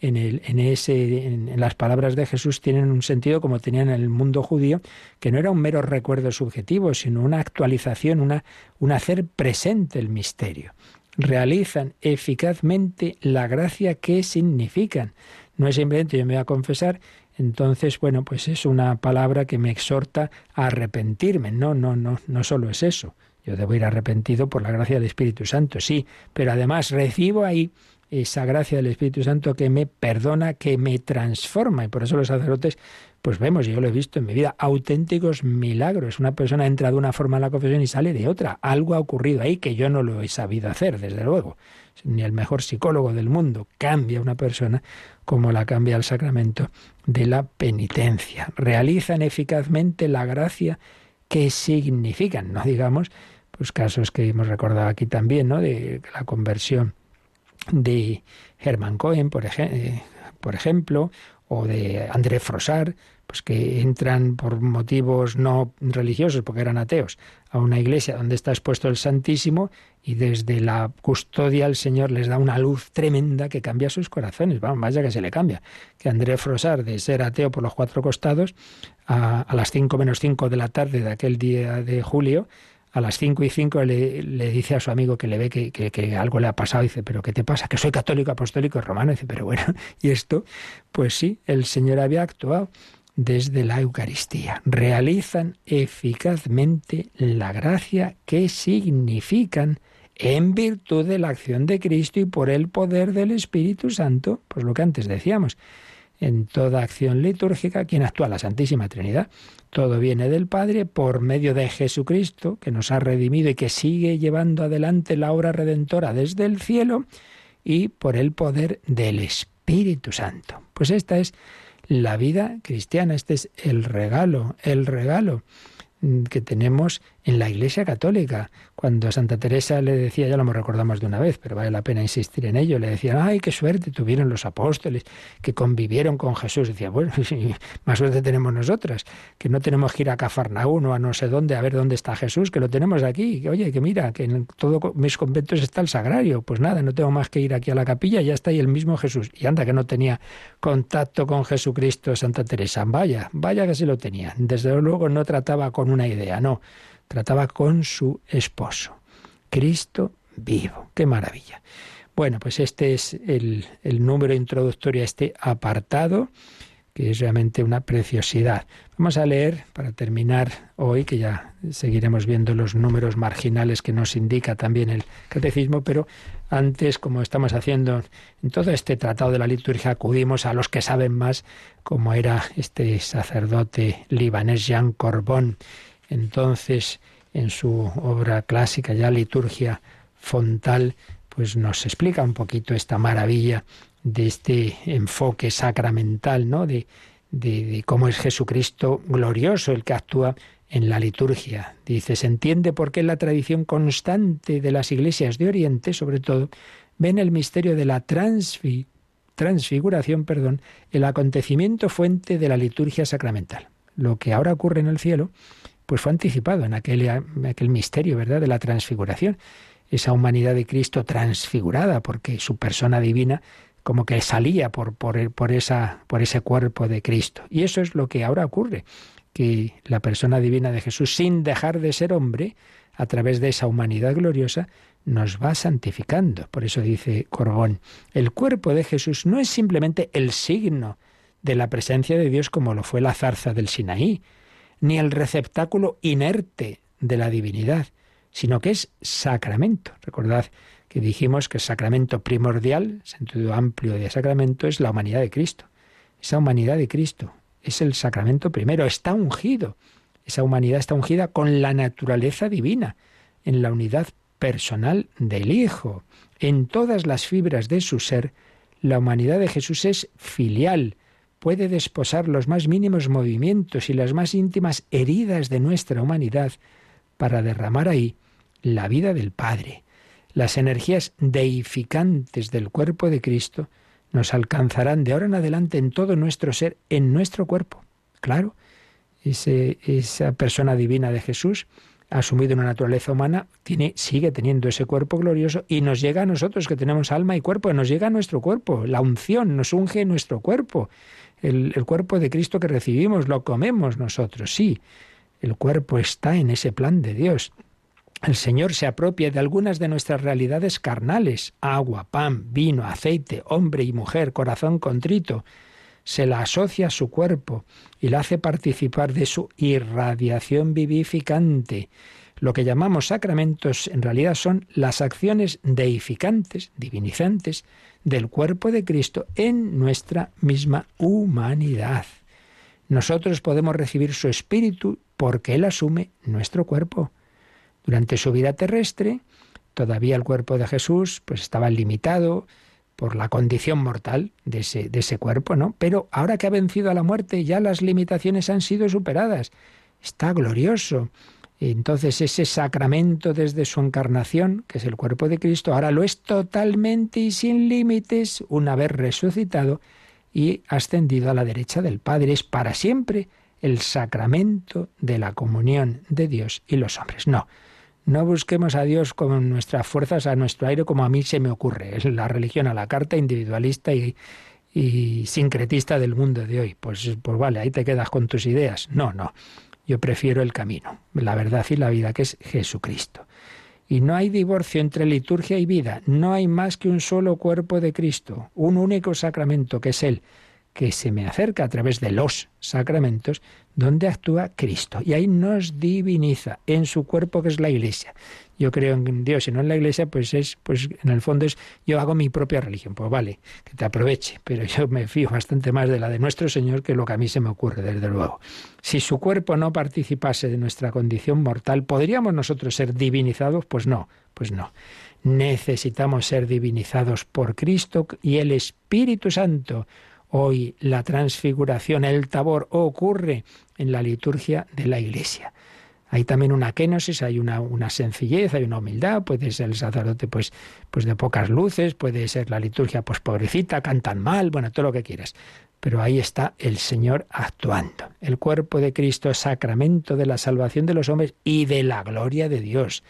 en, ese, en, las palabras de Jesús tienen un sentido como tenían en el mundo judío, que no era un mero recuerdo subjetivo, sino una actualización, una, un hacer presente el misterio. Realizan eficazmente la gracia que significan. No es simplemente yo me voy a confesar, entonces, bueno, pues es una palabra que me exhorta a arrepentirme. No, no, no, no solo es eso. Yo debo ir arrepentido por la gracia del Espíritu Santo, sí, pero además recibo ahí esa gracia del Espíritu Santo que me perdona, que me transforma. Y por eso los sacerdotes, pues vemos, yo lo he visto en mi vida, auténticos milagros. Una persona entra de una forma en la confesión y sale de otra. Algo ha ocurrido ahí que yo no lo he sabido hacer, desde luego. Ni el mejor psicólogo del mundo cambia una persona como la cambia el sacramento de la penitencia. Realizan eficazmente la gracia que significan, no digamos, pues casos que hemos recordado aquí también, ¿no? De la conversión de Hermann Cohen, por, eh, por ejemplo, o de André Frossard, pues que entran por motivos no religiosos, porque eran ateos, a una iglesia donde está expuesto el Santísimo y desde la custodia el Señor les da una luz tremenda que cambia sus corazones. Vamos, vaya que se le cambia. Que André Frossard, de ser ateo por los cuatro costados, a, a las cinco menos cinco de la tarde de aquel día de julio, a las cinco y cinco le, dice a su amigo que le ve que, algo le ha pasado, dice, pero ¿qué te pasa? Que soy católico, apostólico, romano. Dice, pero bueno, y esto, pues sí, el Señor había actuado desde la Eucaristía. Realizan eficazmente la gracia que significan en virtud de la acción de Cristo y por el poder del Espíritu Santo, pues lo que antes decíamos en toda acción litúrgica, quien actúa la Santísima Trinidad. Todo viene del Padre por medio de Jesucristo, que nos ha redimido y que sigue llevando adelante la obra redentora desde el cielo, y por el poder del Espíritu Santo. Pues esta es la vida cristiana. Este es el regalo, el regalo que tenemos en la Iglesia Católica. Cuando Santa Teresa le decía, ya lo hemos recordado de una vez, pero vale la pena insistir en ello, le decían, ay, qué suerte tuvieron los apóstoles que convivieron con Jesús. Decía, bueno, más suerte tenemos nosotras, que no tenemos que ir a Cafarnaún o a no sé dónde a ver dónde está Jesús, que lo tenemos aquí. Que, oye, que mira, que en todos mis conventos está el sagrario. Pues nada, no tengo más que ir aquí a la capilla, ya está ahí el mismo Jesús. Y anda que no tenía contacto con Jesucristo Santa Teresa. Vaya, vaya que sí lo tenía. Desde luego no trataba con una idea, no trataba con su esposo. Cristo vivo. ¡Qué maravilla! Bueno, pues este es el, número introductorio a este apartado, que es realmente una preciosidad. Vamos a leer, para terminar hoy, que ya seguiremos viendo los números marginales que nos indica también el catecismo, pero antes, como estamos haciendo en todo este tratado de la liturgia, acudimos a los que saben más, como era este sacerdote libanés Jean Corbón, entonces, en su obra clásica, ya Liturgia Fontal, pues nos explica un poquito esta maravilla de este enfoque sacramental, ¿no? De, de, cómo es Jesucristo glorioso el que actúa en la liturgia. Dice, se entiende por qué la tradición constante de las iglesias de Oriente, sobre todo, ven el misterio de la transfiguración, perdón, el acontecimiento fuente de la liturgia sacramental. Lo que ahora ocurre en el cielo pues fue anticipado en aquel, misterio, ¿verdad?, de la transfiguración. Esa humanidad de Cristo transfigurada, porque su persona divina como que salía por, por, por, esa, por ese cuerpo de Cristo. Y eso es lo que ahora ocurre, que la persona divina de Jesús, sin dejar de ser hombre, a través de esa humanidad gloriosa, nos va santificando. Por eso dice Corbón, el cuerpo de Jesús no es simplemente el signo de la presencia de Dios como lo fue la zarza del Sinaí, ni el receptáculo inerte de la divinidad, sino que es sacramento. Recordad que dijimos que el sacramento primordial, sentido amplio de sacramento, es la humanidad de Cristo. Esa humanidad de Cristo es el sacramento primero, está ungido. Esa humanidad está ungida con la naturaleza divina, en la unidad personal del Hijo. En todas las fibras de su ser, la humanidad de Jesús es filial, puede desposar los más mínimos movimientos y las más íntimas heridas de nuestra humanidad para derramar ahí la vida del Padre. Las energías deificantes del cuerpo de Cristo nos alcanzarán de ahora en adelante en todo nuestro ser, en nuestro cuerpo. Claro, esa persona divina de Jesús ha asumido una naturaleza humana, tiene, sigue teniendo ese cuerpo glorioso y nos llega a nosotros que tenemos alma y cuerpo, nos llega a nuestro cuerpo, la unción nos unge nuestro cuerpo el, cuerpo de Cristo que recibimos, lo comemos nosotros, sí. El cuerpo está en ese plan de Dios. El Señor se apropia de algunas de nuestras realidades carnales, agua, pan, vino, aceite, hombre y mujer, corazón contrito. Se la asocia a su cuerpo y la hace participar de su irradiación vivificante. Lo que llamamos sacramentos en realidad son las acciones deificantes, divinizantes, del cuerpo de Cristo en nuestra misma humanidad. Nosotros podemos recibir su espíritu porque Él asume nuestro cuerpo. Durante su vida terrestre, todavía el cuerpo de Jesús pues estaba limitado por la condición mortal de ese, de ese cuerpo, ¿no? Pero ahora que ha vencido a la muerte, ya las limitaciones han sido superadas. Está glorioso, entonces ese sacramento desde su encarnación, que es el cuerpo de Cristo, ahora lo es totalmente y sin límites una vez resucitado y ascendido a la derecha del Padre. Es para siempre el sacramento de la comunión de Dios y los hombres. No, no busquemos a Dios con nuestras fuerzas, a nuestro aire, como a mí se me ocurre. Es la religión a la carta individualista y, y sincretista del mundo de hoy. Pues, pues vale, ahí te quedas con tus ideas. No, no. Yo prefiero el camino, la verdad y la vida, que es Jesucristo. Y no hay divorcio entre liturgia y vida, no hay más que un solo cuerpo de Cristo, un único sacramento que es Él, que se me acerca a través de los sacramentos, donde actúa Cristo. Y ahí nos diviniza en su cuerpo que es la Iglesia yo creo en Dios y no en la iglesia, pues es, pues en el fondo es, yo hago mi propia religión. Pues vale, que te aproveche, pero yo me fío bastante más de la de nuestro Señor que lo que a mí se me ocurre, desde luego. Si su cuerpo no participase de nuestra condición mortal, ¿podríamos nosotros ser divinizados? Pues no, pues no. Necesitamos ser divinizados por Cristo y el Espíritu Santo, hoy la transfiguración, el tabor, ocurre en la liturgia de la Iglesia. Hay también una kenosis, hay una, sencillez, hay una humildad, puede ser el sacerdote pues, pues de pocas luces, puede ser la liturgia pues pobrecita, cantan mal, bueno, todo lo que quieras. Pero ahí está el Señor actuando. El cuerpo de Cristo es sacramento de la salvación de los hombres y de la gloria de Dios.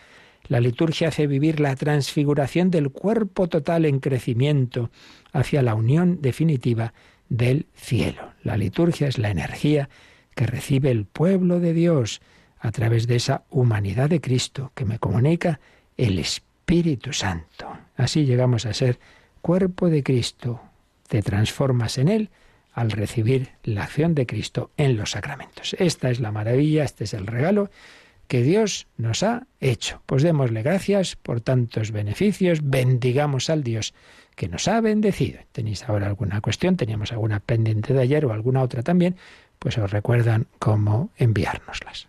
La liturgia hace vivir la transfiguración del cuerpo total en crecimiento hacia la unión definitiva del cielo. La liturgia es la energía que recibe el pueblo de Dios a través de esa humanidad de Cristo que me comunica el Espíritu Santo. Así llegamos a ser cuerpo de Cristo. Te transformas en Él al recibir la acción de Cristo en los sacramentos. Esta es la maravilla, este es el regalo que Dios nos ha hecho. Pues démosle gracias por tantos beneficios, bendigamos al Dios que nos ha bendecido. ¿Tenéis ahora alguna cuestión? ¿Teníamos alguna pendiente de ayer o alguna otra también? Pues os recuerdan cómo enviárnoslas.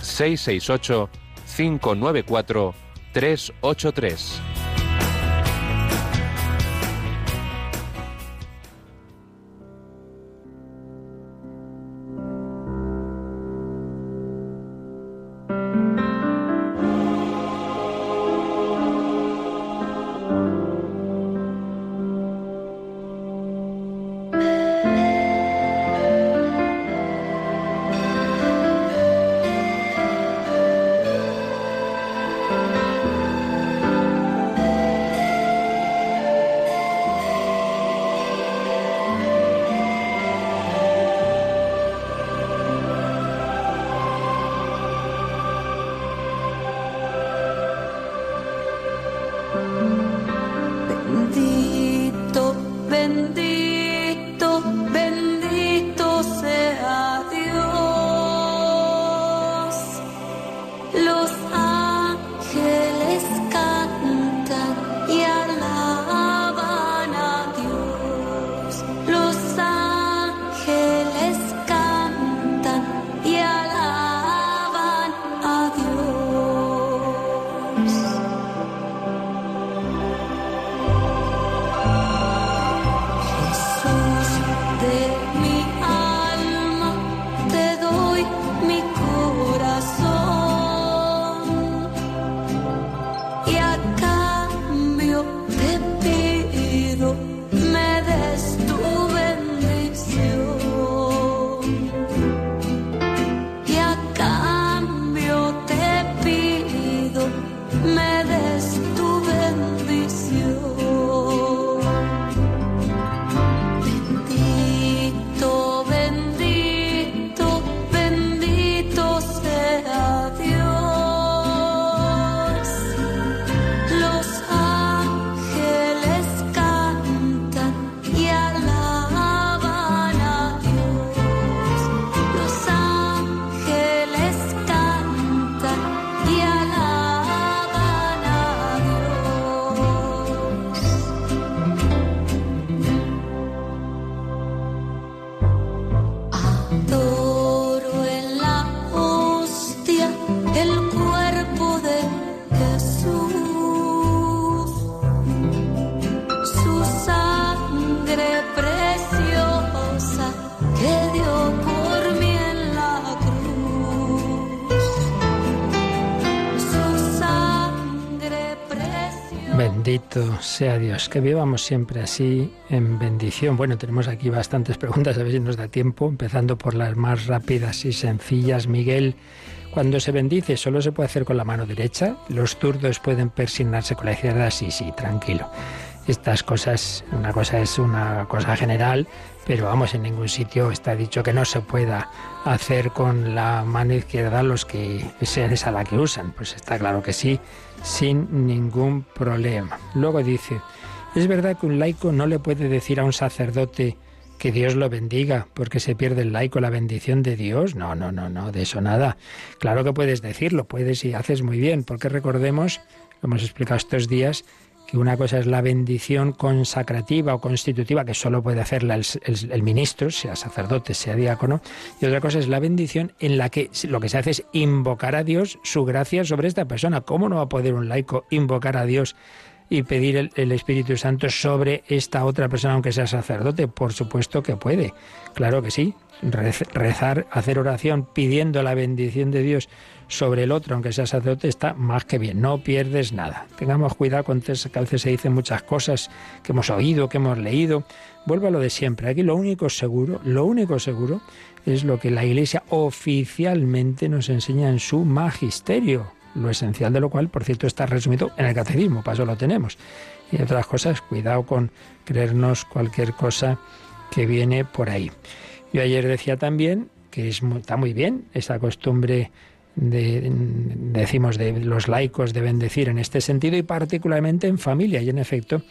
668 594 383 sea Dios, que vivamos siempre así en bendición. Bueno, tenemos aquí bastantes preguntas, a ver si nos da tiempo, empezando por las más rápidas y sencillas. Miguel, cuando se bendice, ¿solo se puede hacer con la mano derecha? ¿Los zurdos pueden persignarse con la izquierda? Sí, sí, tranquilo. Estas cosas, una cosa es una cosa general, pero vamos, en ningún sitio está dicho que no se pueda hacer con la mano izquierda los que sean esa la que usan. Pues está claro que sí sin ningún problema. Luego dice, es verdad que un laico no le puede decir a un sacerdote, que Dios lo bendiga, porque se pierde el laico, la bendición de Dios. No, no, no, no, de eso nada. Claro que puedes decirlo, puedes y haces muy bien, porque recordemos, lo hemos explicado estos días, que una cosa es la bendición consacrativa o constitutiva, que solo puede hacerla el, ministro, sea sacerdote, sea diácono, y otra cosa es la bendición en la que lo que se hace es invocar a Dios su gracia sobre esta persona. ¿Cómo no va a poder un laico invocar a Dios? y pedir el, el, Espíritu Santo sobre esta otra persona, aunque sea sacerdote? Por supuesto que puede, claro que sí. Rezar, hacer oración pidiendo la bendición de Dios sobre el otro, aunque sea sacerdote, está más que bien, no pierdes nada. Tengamos cuidado con que a veces se dicen muchas cosas que hemos oído, que hemos leído. Vuelvo a lo de siempre. Aquí lo único seguro, lo único seguro es lo que la Iglesia oficialmente nos enseña en su magisterio, lo esencial de lo cual, por cierto, está resumido en el catecismo, para eso lo tenemos. Y otras cosas, cuidado con creernos cualquier cosa que viene por ahí. Yo ayer decía también que está muy bien esa costumbre de, decimos, de los laicos de bendecir en este sentido y particularmente en familia. Y en efecto,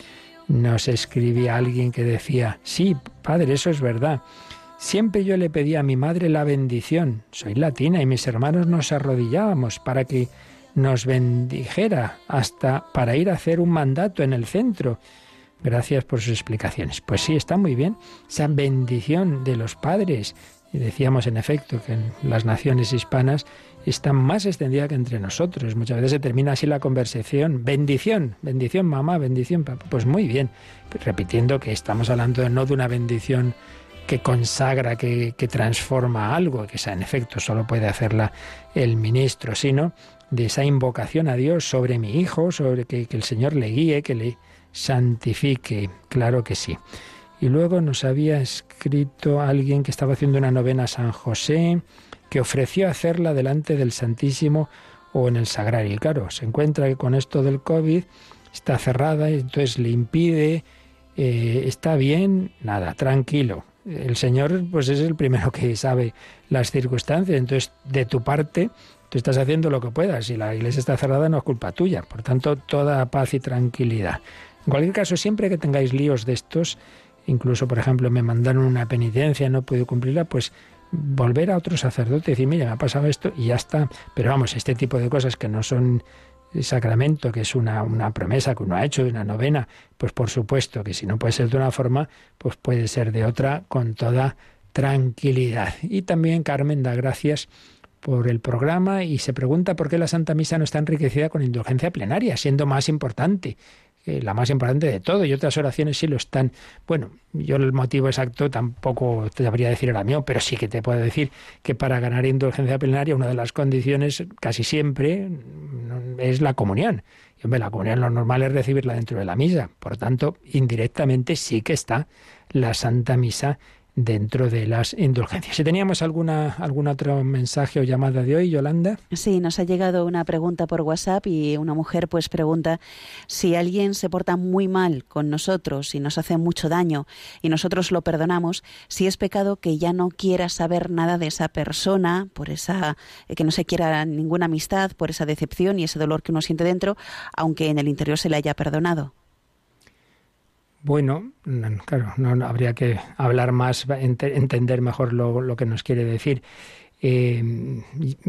nos escribía alguien que decía, sí, padre, eso es verdad. Siempre yo le pedía a mi madre la bendición. Soy latina y mis hermanos nos arrodillábamos para que nos bendijera hasta para ir a hacer un mandato en el centro. Gracias por sus explicaciones. Pues sí, está muy bien. Esa bendición de los padres. Decíamos en efecto que en las naciones hispanas está más extendida que entre nosotros. Muchas veces se termina así la conversación. Bendición, bendición mamá, bendición papá. Pues muy bien, repitiendo que estamos hablando no de una bendición que consagra, que, que transforma algo, que en efecto solo puede hacerla el ministro, sino de esa invocación a Dios sobre mi hijo, sobre que, que el Señor le guíe, que le santifique. Claro que sí. Y luego nos había escrito alguien que estaba haciendo una novena a San José que ofreció hacerla delante del Santísimo o en el Sagrario. Y claro, se encuentra que con esto del COVID está cerrada, entonces le impide, eh, está bien, nada, tranquilo. El Señor pues es el primero que sabe las circunstancias, entonces de tu parte tú estás haciendo lo que puedas. Si la iglesia está cerrada no es culpa tuya, por tanto toda paz y tranquilidad. En cualquier caso, siempre que tengáis líos de estos, incluso por ejemplo me mandaron una penitencia, no puedo cumplirla, pues volver a otro sacerdote y decir, mira, me ha pasado esto y ya está. Pero vamos, este tipo de cosas que no son sacramento, que es una, una promesa que uno ha hecho, una novena, pues por supuesto que si no puede ser de una forma, pues puede ser de otra con toda tranquilidad. Y también Carmen da gracias por el programa y se pregunta por qué la Santa Misa no está enriquecida con indulgencia plenaria, siendo más importante la más importante de todo, y otras oraciones sí lo están. Bueno, yo el motivo exacto tampoco te debería decir ahora mío, pero sí que te puedo decir que para ganar indulgencia plenaria una de las condiciones casi siempre es la comunión. Y hombre, la comunión lo normal es recibirla dentro de la misa. Por tanto, indirectamente sí que está la Santa Misa dentro de las indulgencias. Si teníamos alguna algún otro mensaje o llamada de hoy, Yolanda. Sí, nos ha llegado una pregunta por WhatsApp y una mujer pues pregunta si alguien se porta muy mal con nosotros y nos hace mucho daño y nosotros lo perdonamos, si es pecado que ya no quiera saber nada de esa persona, por esa que no se quiera ninguna amistad, por esa decepción y ese dolor que uno siente dentro, aunque en el interior se le haya perdonado. Bueno, claro, no, habría que hablar más, entender mejor lo, que nos quiere decir. Eh,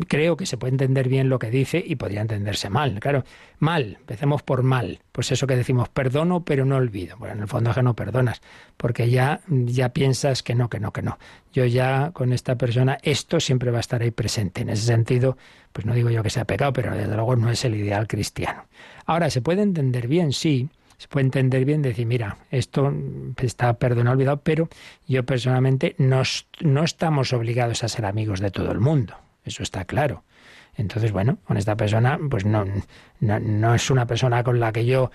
creo que se puede entender bien lo que dice y podría entenderse mal. Claro, mal, empecemos por mal. Pues eso que decimos, perdono pero no olvido. Bueno, en el fondo es que no perdonas, porque ya, ya piensas que no, que no, que no. Yo ya con esta persona, esto siempre va a estar ahí presente. En ese sentido, pues no digo yo que sea pecado, pero desde luego no es el ideal cristiano. Ahora, se puede entender bien, sí, se puede entender bien decir, mira, esto está perdonado, olvidado, pero yo personalmente no, no estamos obligados a ser amigos de todo el mundo. Eso está claro. Entonces, bueno, con esta persona, pues no, no, no, es una persona con la que yo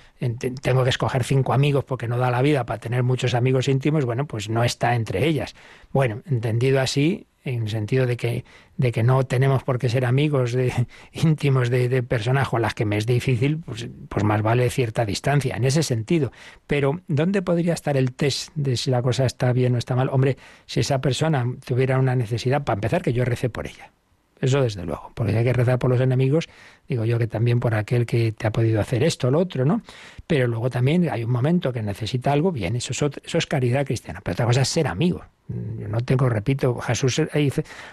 tengo que escoger cinco amigos porque no da la vida para tener muchos amigos íntimos, bueno, pues no está entre ellas. Bueno, entendido así, en el sentido de que, de que no tenemos por qué ser amigos de, íntimos de, de personas con las que me es difícil, pues, pues más vale cierta distancia, en ese sentido. Pero, ¿dónde podría estar el test de si la cosa está bien o está mal? Hombre, si esa persona tuviera una necesidad, para empezar, que yo recé por ella. eso desde luego, porque hay que rezar por los enemigos, digo yo que también por aquel que te ha podido hacer esto, lo otro, ¿no? Pero luego también hay un momento que necesita algo, bien, eso es, eso es caridad cristiana, pero otra cosa es ser amigo. Yo no tengo, repito, Jesús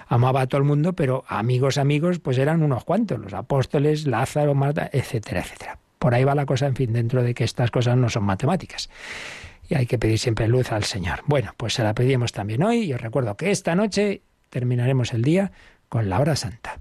amaba a todo el mundo, pero amigos, amigos, pues eran unos cuantos, los apóstoles, Lázaro, Marta, etcétera, etcétera. Por ahí va la cosa, en fin, dentro de que estas cosas no son matemáticas y hay que pedir siempre luz al Señor. Bueno, pues se la pedimos también hoy y os recuerdo que esta noche terminaremos el día con la hora santa.